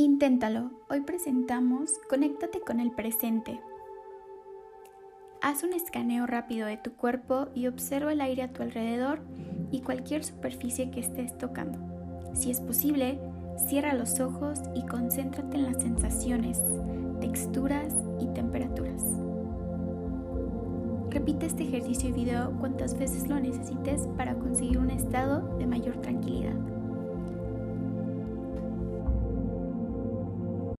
Inténtalo. Hoy presentamos Conéctate con el presente. Haz un escaneo rápido de tu cuerpo y observa el aire a tu alrededor y cualquier superficie que estés tocando. Si es posible, cierra los ojos y concéntrate en las sensaciones, texturas y temperaturas. Repite este ejercicio y video cuantas veces lo necesites para conseguir un estado de mayor tranquilidad.